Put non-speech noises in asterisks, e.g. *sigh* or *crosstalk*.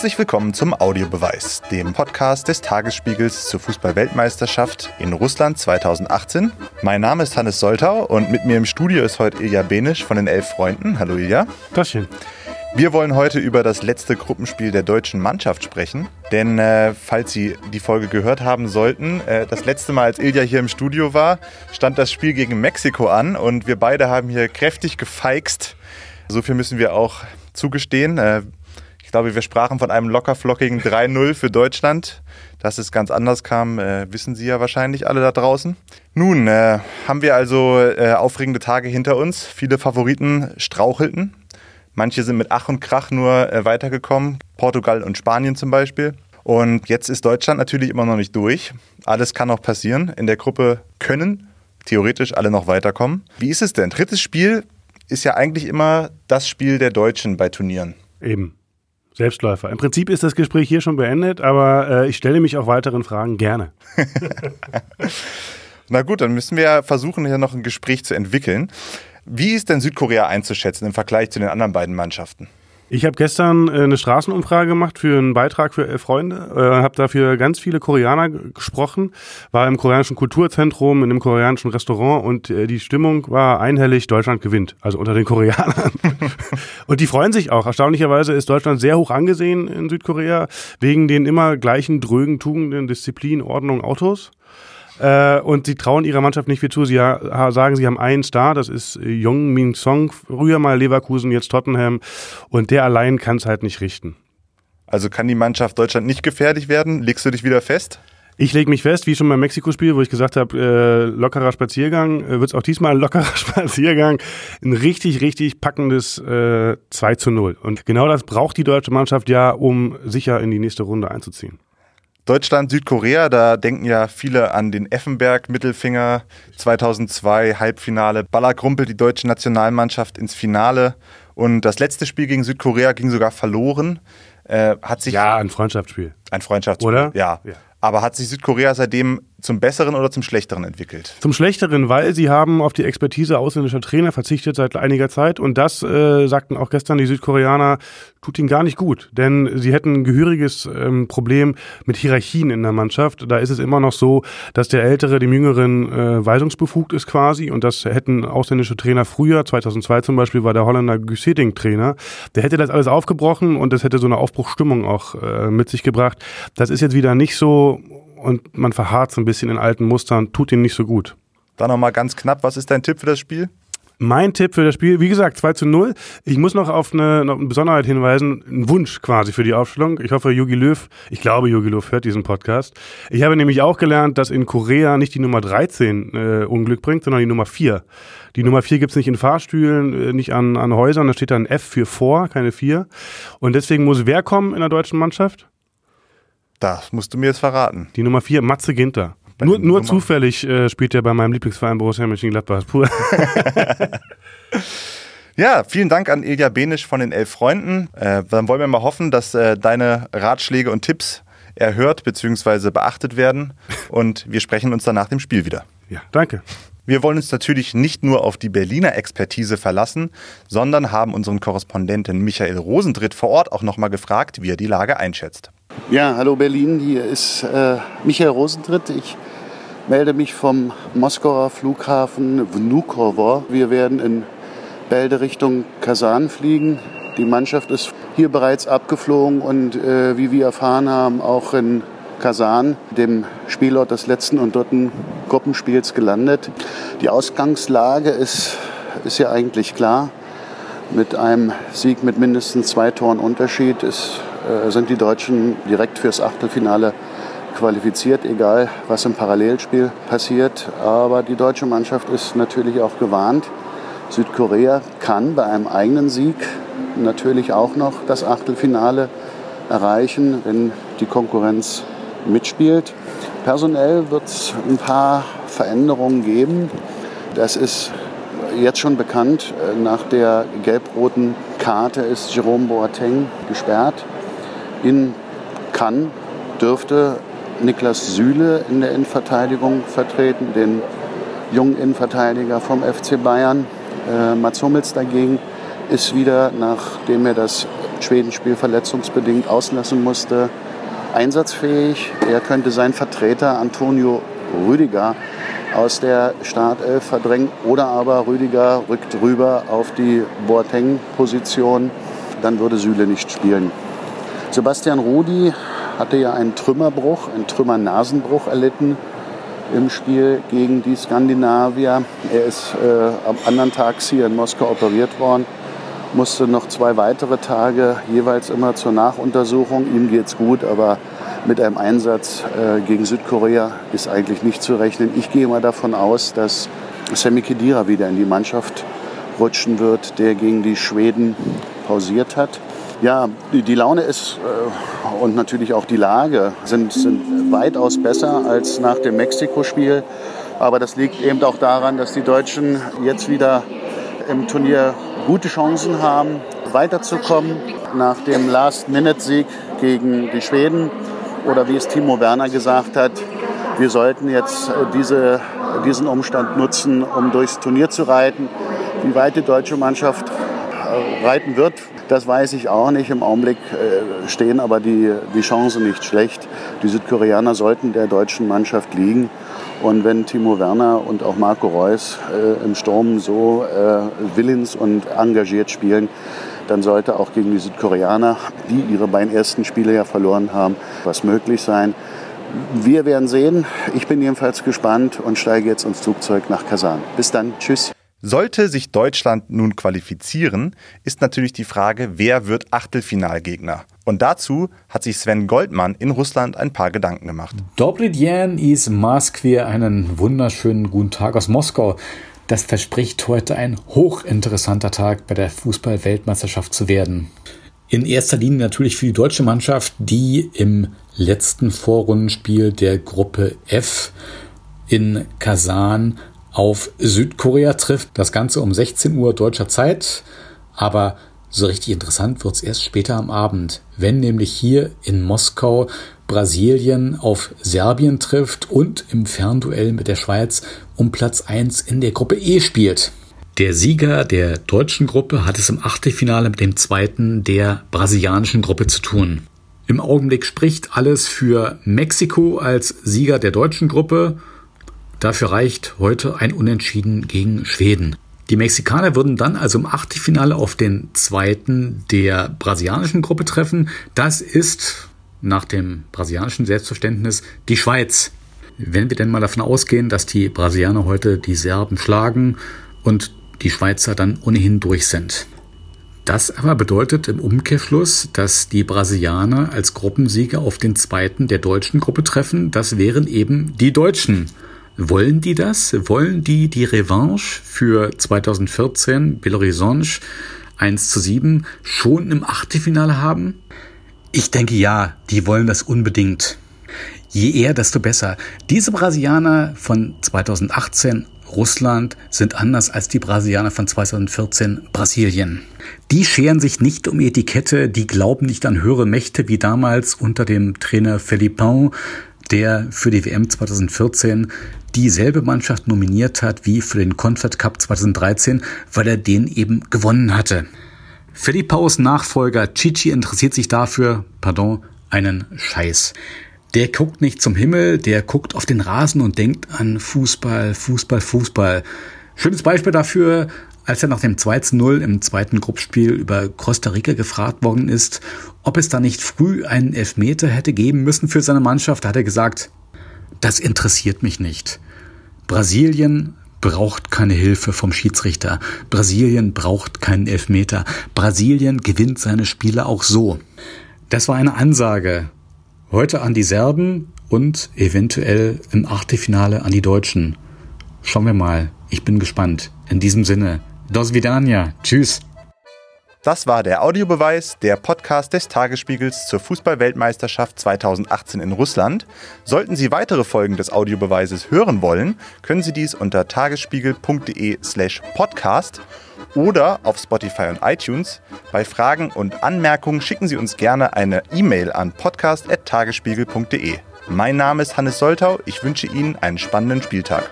Herzlich willkommen zum Audiobeweis, dem Podcast des Tagesspiegels zur Fußball-Weltmeisterschaft in Russland 2018. Mein Name ist Hannes Soltau und mit mir im Studio ist heute Ilja Benisch von den Elf Freunden. Hallo Ilja. Taschen. Wir wollen heute über das letzte Gruppenspiel der deutschen Mannschaft sprechen. Denn äh, falls Sie die Folge gehört haben sollten, äh, das letzte Mal, als Ilja hier im Studio war, stand das Spiel gegen Mexiko an und wir beide haben hier kräftig gefeixt. So viel müssen wir auch zugestehen. Äh, ich glaube, wir sprachen von einem lockerflockigen 3-0 für Deutschland. Dass es ganz anders kam, äh, wissen Sie ja wahrscheinlich alle da draußen. Nun äh, haben wir also äh, aufregende Tage hinter uns. Viele Favoriten strauchelten. Manche sind mit Ach und Krach nur äh, weitergekommen. Portugal und Spanien zum Beispiel. Und jetzt ist Deutschland natürlich immer noch nicht durch. Alles kann noch passieren. In der Gruppe können theoretisch alle noch weiterkommen. Wie ist es denn? Drittes Spiel ist ja eigentlich immer das Spiel der Deutschen bei Turnieren. Eben. Selbstläufer. Im Prinzip ist das Gespräch hier schon beendet, aber äh, ich stelle mich auch weiteren Fragen gerne. *laughs* Na gut, dann müssen wir versuchen, hier noch ein Gespräch zu entwickeln. Wie ist denn Südkorea einzuschätzen im Vergleich zu den anderen beiden Mannschaften? Ich habe gestern äh, eine Straßenumfrage gemacht für einen Beitrag für elf Freunde, äh, habe dafür ganz viele Koreaner gesprochen, war im koreanischen Kulturzentrum, in einem koreanischen Restaurant und äh, die Stimmung war einhellig, Deutschland gewinnt, also unter den Koreanern. *laughs* und die freuen sich auch. Erstaunlicherweise ist Deutschland sehr hoch angesehen in Südkorea, wegen den immer gleichen drögen Tugenden, Disziplin, Ordnung, Autos. Äh, und sie trauen ihrer Mannschaft nicht viel zu. Sie sagen, sie haben einen Star, das ist Jong Min Song, früher mal Leverkusen, jetzt Tottenham. Und der allein kann es halt nicht richten. Also kann die Mannschaft Deutschland nicht gefährlich werden? Legst du dich wieder fest? Ich lege mich fest, wie schon beim Mexiko-Spiel, wo ich gesagt habe, äh, lockerer Spaziergang, äh, wird es auch diesmal ein lockerer *laughs* Spaziergang. Ein richtig, richtig packendes äh, 2 zu 0. Und genau das braucht die deutsche Mannschaft ja, um sicher in die nächste Runde einzuziehen. Deutschland, Südkorea, da denken ja viele an den Effenberg-Mittelfinger 2002, Halbfinale. Baller Krumpel, die deutsche Nationalmannschaft ins Finale. Und das letzte Spiel gegen Südkorea ging sogar verloren. Äh, hat sich ja, ein Freundschaftsspiel. Ein Freundschaftsspiel, oder? Ja. ja. Aber hat sich Südkorea seitdem zum Besseren oder zum Schlechteren entwickelt? Zum Schlechteren, weil sie haben auf die Expertise ausländischer Trainer verzichtet seit einiger Zeit und das, äh, sagten auch gestern die Südkoreaner, tut ihnen gar nicht gut, denn sie hätten ein gehöriges ähm, Problem mit Hierarchien in der Mannschaft. Da ist es immer noch so, dass der Ältere dem Jüngeren äh, weisungsbefugt ist quasi und das hätten ausländische Trainer früher, 2002 zum Beispiel war der Holländer Güseting Trainer, der hätte das alles aufgebrochen und das hätte so eine Aufbruchstimmung auch äh, mit sich gebracht. Das ist jetzt wieder nicht so und man verharrt so ein bisschen in alten Mustern, tut ihnen nicht so gut. Dann nochmal ganz knapp, was ist dein Tipp für das Spiel? Mein Tipp für das Spiel, wie gesagt, 2 zu 0. Ich muss noch auf eine, noch eine Besonderheit hinweisen, ein Wunsch quasi für die Aufstellung. Ich hoffe, Yogi Löw, ich glaube, Yogi Löw hört diesen Podcast. Ich habe nämlich auch gelernt, dass in Korea nicht die Nummer 13 äh, Unglück bringt, sondern die Nummer 4. Die Nummer 4 gibt's nicht in Fahrstühlen, äh, nicht an, an Häusern, da steht dann F für vor, keine 4. Und deswegen muss wer kommen in der deutschen Mannschaft? Das musst du mir jetzt verraten. Die Nummer 4, Matze Ginter. nur nur zufällig äh, spielt er bei meinem Lieblingsverein Borussia Mönchengladbach. *laughs* Ja, vielen Dank an Ilja Benisch von den Elf Freunden. Äh, dann wollen wir mal hoffen, dass äh, deine Ratschläge und Tipps erhört bzw. beachtet werden. *laughs* Und wir sprechen uns dann nach dem Spiel wieder. Ja, danke. Wir wollen uns natürlich nicht nur auf die Berliner Expertise verlassen, sondern haben unseren Korrespondenten Michael Rosentritt vor Ort auch nochmal gefragt, wie er die Lage einschätzt. Ja, hallo Berlin, hier ist äh, Michael Rosentritt. Ich melde mich vom Moskauer Flughafen Vnukovo. Wir werden in Bälde Richtung Kasan fliegen. Die Mannschaft ist hier bereits abgeflogen und äh, wie wir erfahren haben, auch in Kasan, dem Spielort des letzten und dritten Gruppenspiels, gelandet. Die Ausgangslage ist, ist ja eigentlich klar. Mit einem Sieg mit mindestens zwei Toren Unterschied ist, äh, sind die Deutschen direkt fürs Achtelfinale qualifiziert, egal was im Parallelspiel passiert. Aber die deutsche Mannschaft ist natürlich auch gewarnt. Südkorea kann bei einem eigenen Sieg natürlich auch noch das Achtelfinale erreichen, wenn die Konkurrenz mitspielt. Personell wird es ein paar Veränderungen geben. Das ist jetzt schon bekannt. Nach der gelb-roten Karte ist Jerome Boateng gesperrt. In Cannes dürfte Niklas Süle in der Innenverteidigung vertreten, den jungen Innenverteidiger vom FC Bayern. Äh, Mats Hummels dagegen ist wieder, nachdem er das Schwedenspiel verletzungsbedingt auslassen musste, einsatzfähig. Er könnte seinen Vertreter Antonio Rüdiger aus der Startelf verdrängen oder aber Rüdiger rückt rüber auf die Boateng-Position. Dann würde Süle nicht spielen. Sebastian Rudi hatte ja einen Trümmerbruch, einen Trümmernasenbruch erlitten im Spiel gegen die Skandinavier. Er ist äh, am anderen Tag hier in Moskau operiert worden, musste noch zwei weitere Tage jeweils immer zur Nachuntersuchung. Ihm geht's gut, aber mit einem Einsatz äh, gegen Südkorea ist eigentlich nicht zu rechnen. Ich gehe mal davon aus, dass Sammy Kedira wieder in die Mannschaft rutschen wird, der gegen die Schweden pausiert hat. Ja, die, Laune ist äh, und natürlich auch die Lage sind, sind weitaus besser als nach dem Mexiko-Spiel. Aber das liegt eben auch daran, dass die Deutschen jetzt wieder im Turnier gute Chancen haben, weiterzukommen. Nach dem Last-Minute-Sieg gegen die Schweden oder wie es Timo Werner gesagt hat, wir sollten jetzt äh, diese, diesen Umstand nutzen, um durchs Turnier zu reiten. Wie weit die deutsche Mannschaft äh, reiten wird, das weiß ich auch nicht. Im Augenblick äh, stehen aber die, die Chancen nicht schlecht. Die Südkoreaner sollten der deutschen Mannschaft liegen. Und wenn Timo Werner und auch Marco Reus äh, im Sturm so äh, willens und engagiert spielen, dann sollte auch gegen die Südkoreaner, die ihre beiden ersten Spiele ja verloren haben, was möglich sein. Wir werden sehen. Ich bin jedenfalls gespannt und steige jetzt ins Flugzeug nach Kasan. Bis dann. Tschüss. Sollte sich Deutschland nun qualifizieren, ist natürlich die Frage, wer wird Achtelfinalgegner? Und dazu hat sich Sven Goldmann in Russland ein paar Gedanken gemacht. Dobry Dien is Moskwe, einen wunderschönen guten Tag aus Moskau. Das verspricht heute ein hochinteressanter Tag bei der Fußball-Weltmeisterschaft zu werden. In erster Linie natürlich für die deutsche Mannschaft, die im letzten Vorrundenspiel der Gruppe F in Kasan auf Südkorea trifft. Das Ganze um 16 Uhr deutscher Zeit. Aber so richtig interessant wird's erst später am Abend, wenn nämlich hier in Moskau Brasilien auf Serbien trifft und im Fernduell mit der Schweiz um Platz 1 in der Gruppe E spielt. Der Sieger der deutschen Gruppe hat es im Achtelfinale mit dem zweiten der brasilianischen Gruppe zu tun. Im Augenblick spricht alles für Mexiko als Sieger der deutschen Gruppe Dafür reicht heute ein Unentschieden gegen Schweden. Die Mexikaner würden dann also im Achtelfinale auf den zweiten der brasilianischen Gruppe treffen. Das ist nach dem brasilianischen Selbstverständnis die Schweiz. Wenn wir denn mal davon ausgehen, dass die Brasilianer heute die Serben schlagen und die Schweizer dann ohnehin durch sind. Das aber bedeutet im Umkehrschluss, dass die Brasilianer als Gruppensieger auf den zweiten der deutschen Gruppe treffen. Das wären eben die Deutschen. Wollen die das? Wollen die die Revanche für 2014 Belo Horizonte 1 zu 7 schon im Achtelfinale haben? Ich denke ja, die wollen das unbedingt. Je eher, desto besser. Diese Brasilianer von 2018 Russland sind anders als die Brasilianer von 2014 Brasilien. Die scheren sich nicht um Etikette, die glauben nicht an höhere Mächte wie damals unter dem Trainer Felipão, der für die WM 2014 dieselbe Mannschaft nominiert hat wie für den Confed Cup 2013, weil er den eben gewonnen hatte. Felipaus Nachfolger Chichi interessiert sich dafür, pardon, einen Scheiß. Der guckt nicht zum Himmel, der guckt auf den Rasen und denkt an Fußball, Fußball, Fußball. Schönes Beispiel dafür, als er nach dem 2-0 im zweiten Gruppspiel über Costa Rica gefragt worden ist, ob es da nicht früh einen Elfmeter hätte geben müssen für seine Mannschaft, hat er gesagt, das interessiert mich nicht. Brasilien braucht keine Hilfe vom Schiedsrichter. Brasilien braucht keinen Elfmeter. Brasilien gewinnt seine Spiele auch so. Das war eine Ansage. Heute an die Serben und eventuell im Achtelfinale an die Deutschen. Schauen wir mal. Ich bin gespannt. In diesem Sinne. Dos Vidania. Tschüss. Das war der Audiobeweis, der Podcast des Tagesspiegels zur Fußballweltmeisterschaft 2018 in Russland. Sollten Sie weitere Folgen des Audiobeweises hören wollen, können Sie dies unter tagesspiegel.de/slash podcast oder auf Spotify und iTunes. Bei Fragen und Anmerkungen schicken Sie uns gerne eine E-Mail an podcast.tagesspiegel.de. Mein Name ist Hannes Soltau. Ich wünsche Ihnen einen spannenden Spieltag.